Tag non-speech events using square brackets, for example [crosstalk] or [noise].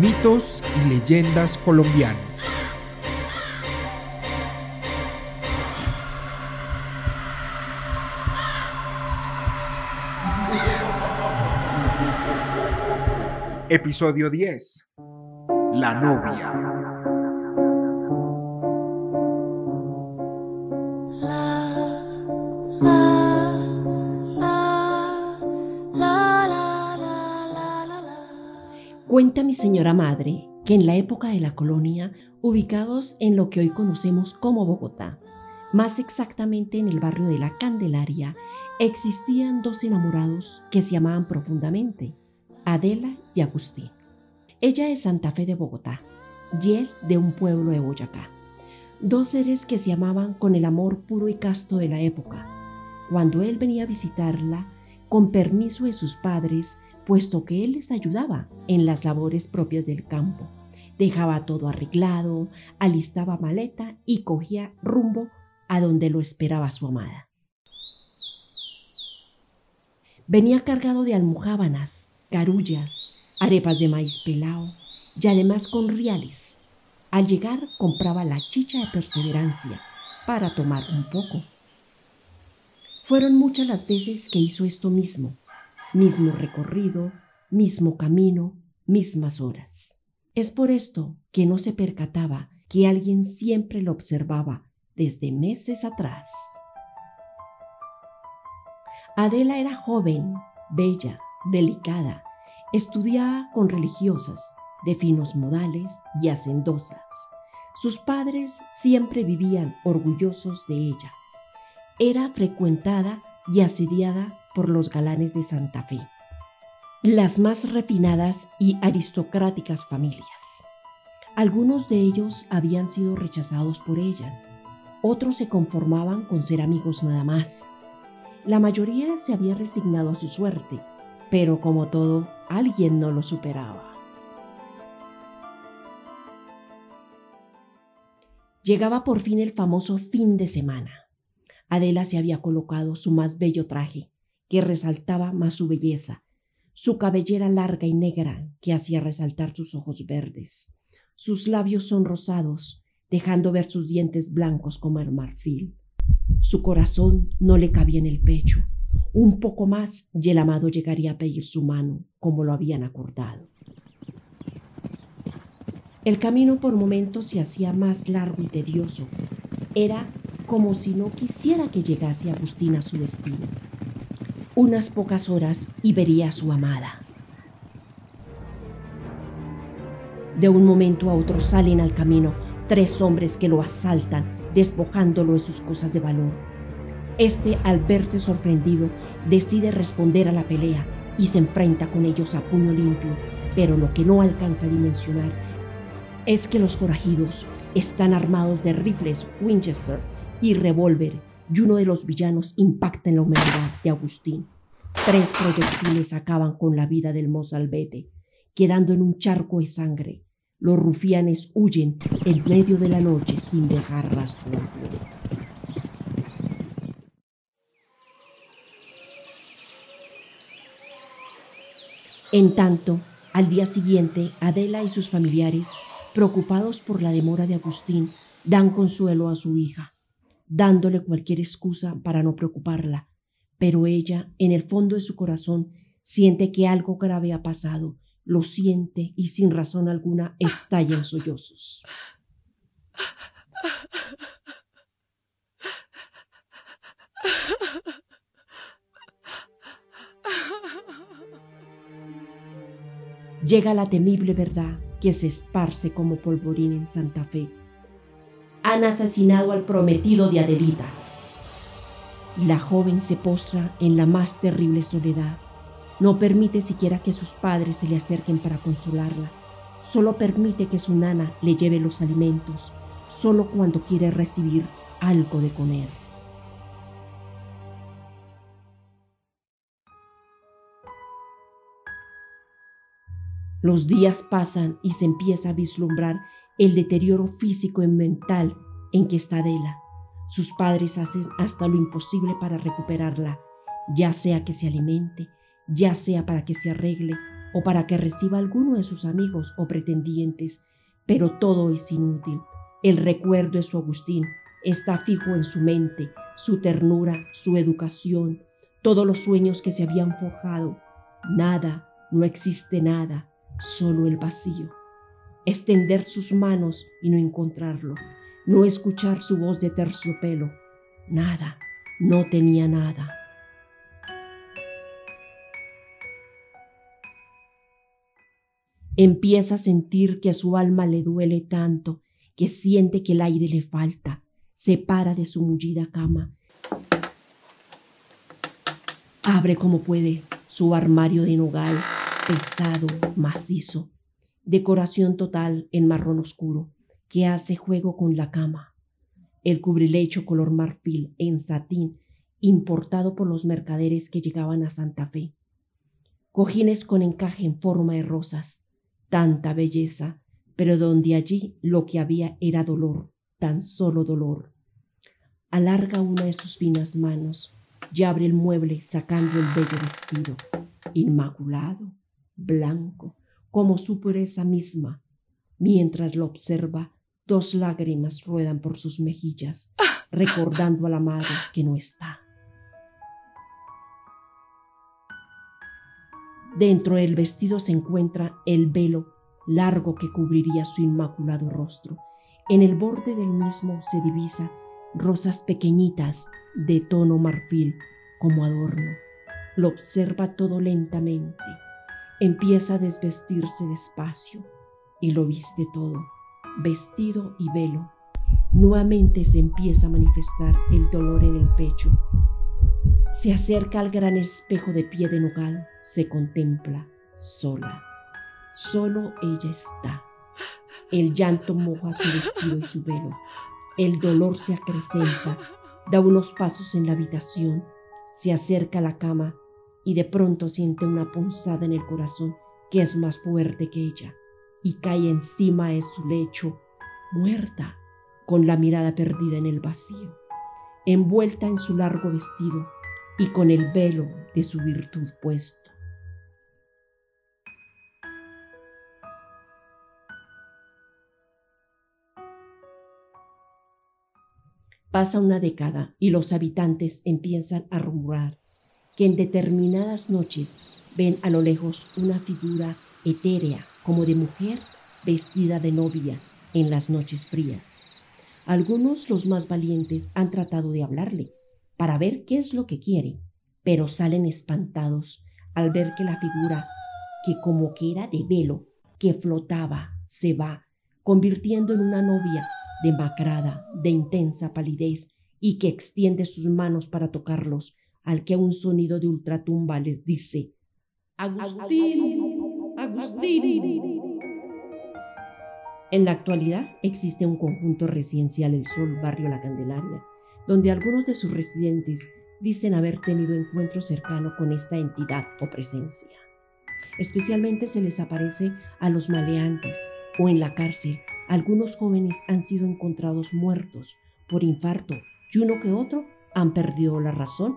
Mitos y leyendas colombianos. Episodio 10. La novia. Cuenta mi señora madre que en la época de la colonia, ubicados en lo que hoy conocemos como Bogotá, más exactamente en el barrio de la Candelaria, existían dos enamorados que se amaban profundamente, Adela y Agustín. Ella es Santa Fe de Bogotá y él de un pueblo de Boyacá. Dos seres que se amaban con el amor puro y casto de la época. Cuando él venía a visitarla, con permiso de sus padres, puesto que él les ayudaba en las labores propias del campo. Dejaba todo arreglado, alistaba maleta y cogía rumbo a donde lo esperaba su amada. Venía cargado de almojábanas, garullas, arepas de maíz pelao y además con riales. Al llegar compraba la chicha de perseverancia para tomar un poco. Fueron muchas las veces que hizo esto mismo mismo recorrido, mismo camino, mismas horas. Es por esto que no se percataba que alguien siempre lo observaba desde meses atrás. Adela era joven, bella, delicada, estudiaba con religiosas, de finos modales y hacendosas. Sus padres siempre vivían orgullosos de ella. Era frecuentada y asediada por los galanes de Santa Fe, las más refinadas y aristocráticas familias. Algunos de ellos habían sido rechazados por ella, otros se conformaban con ser amigos nada más. La mayoría se había resignado a su suerte, pero como todo, alguien no lo superaba. Llegaba por fin el famoso fin de semana. Adela se había colocado su más bello traje, que resaltaba más su belleza, su cabellera larga y negra que hacía resaltar sus ojos verdes, sus labios sonrosados, dejando ver sus dientes blancos como el marfil. Su corazón no le cabía en el pecho. Un poco más y el amado llegaría a pedir su mano, como lo habían acordado. El camino por momentos se hacía más largo y tedioso. Era como si no quisiera que llegase Agustín a su destino unas pocas horas y vería a su amada. De un momento a otro salen al camino tres hombres que lo asaltan, despojándolo de sus cosas de valor. Este, al verse sorprendido, decide responder a la pelea y se enfrenta con ellos a puño limpio, pero lo que no alcanza a dimensionar es que los forajidos están armados de rifles Winchester y revólver y uno de los villanos impacta en la humanidad de Agustín. Tres proyectiles acaban con la vida del mozalbete, quedando en un charco de sangre. Los rufianes huyen en medio de la noche sin dejar rastro En tanto, al día siguiente, Adela y sus familiares, preocupados por la demora de Agustín, dan consuelo a su hija dándole cualquier excusa para no preocuparla, pero ella, en el fondo de su corazón, siente que algo grave ha pasado, lo siente y sin razón alguna estalla en sollozos. Llega la temible verdad que se esparce como polvorín en Santa Fe han asesinado al prometido de Adelita. Y la joven se postra en la más terrible soledad. No permite siquiera que sus padres se le acerquen para consolarla. Solo permite que su nana le lleve los alimentos, solo cuando quiere recibir algo de comer. Los días pasan y se empieza a vislumbrar el deterioro físico y mental en que está Adela. Sus padres hacen hasta lo imposible para recuperarla, ya sea que se alimente, ya sea para que se arregle o para que reciba alguno de sus amigos o pretendientes, pero todo es inútil. El recuerdo de su Agustín está fijo en su mente, su ternura, su educación, todos los sueños que se habían forjado. Nada, no existe nada, solo el vacío. Extender sus manos y no encontrarlo, no escuchar su voz de terciopelo. Nada, no tenía nada. Empieza a sentir que a su alma le duele tanto que siente que el aire le falta. Se para de su mullida cama. Abre como puede su armario de nogal pesado, macizo, decoración total en marrón oscuro, que hace juego con la cama. El cubrilecho color marfil en satín, importado por los mercaderes que llegaban a Santa Fe. Cojines con encaje en forma de rosas, tanta belleza, pero donde allí lo que había era dolor, tan solo dolor. Alarga una de sus finas manos y abre el mueble sacando el bello vestido, inmaculado, blanco, como su pureza misma. Mientras lo observa, dos lágrimas ruedan por sus mejillas, [laughs] recordando a la madre que no está. Dentro del vestido se encuentra el velo largo que cubriría su inmaculado rostro. En el borde del mismo se divisa rosas pequeñitas de tono marfil como adorno. Lo observa todo lentamente empieza a desvestirse despacio y lo viste todo, vestido y velo. Nuevamente se empieza a manifestar el dolor en el pecho. Se acerca al gran espejo de pie de nogal, se contempla sola. Solo ella está. El llanto moja su vestido y su velo. El dolor se acrecenta, da unos pasos en la habitación, se acerca a la cama y de pronto siente una punzada en el corazón que es más fuerte que ella y cae encima de su lecho, muerta, con la mirada perdida en el vacío, envuelta en su largo vestido y con el velo de su virtud puesto. Pasa una década y los habitantes empiezan a rumorar que en determinadas noches ven a lo lejos una figura etérea como de mujer vestida de novia en las noches frías. Algunos, los más valientes, han tratado de hablarle para ver qué es lo que quiere, pero salen espantados al ver que la figura, que como que era de velo, que flotaba, se va, convirtiendo en una novia demacrada, de intensa palidez, y que extiende sus manos para tocarlos, al que un sonido de ultratumba les dice, Agustín, Agustín. En la actualidad existe un conjunto residencial El Sol, barrio La Candelaria, donde algunos de sus residentes dicen haber tenido encuentro cercano con esta entidad o presencia. Especialmente se les aparece a los maleantes o en la cárcel. Algunos jóvenes han sido encontrados muertos por infarto y uno que otro han perdido la razón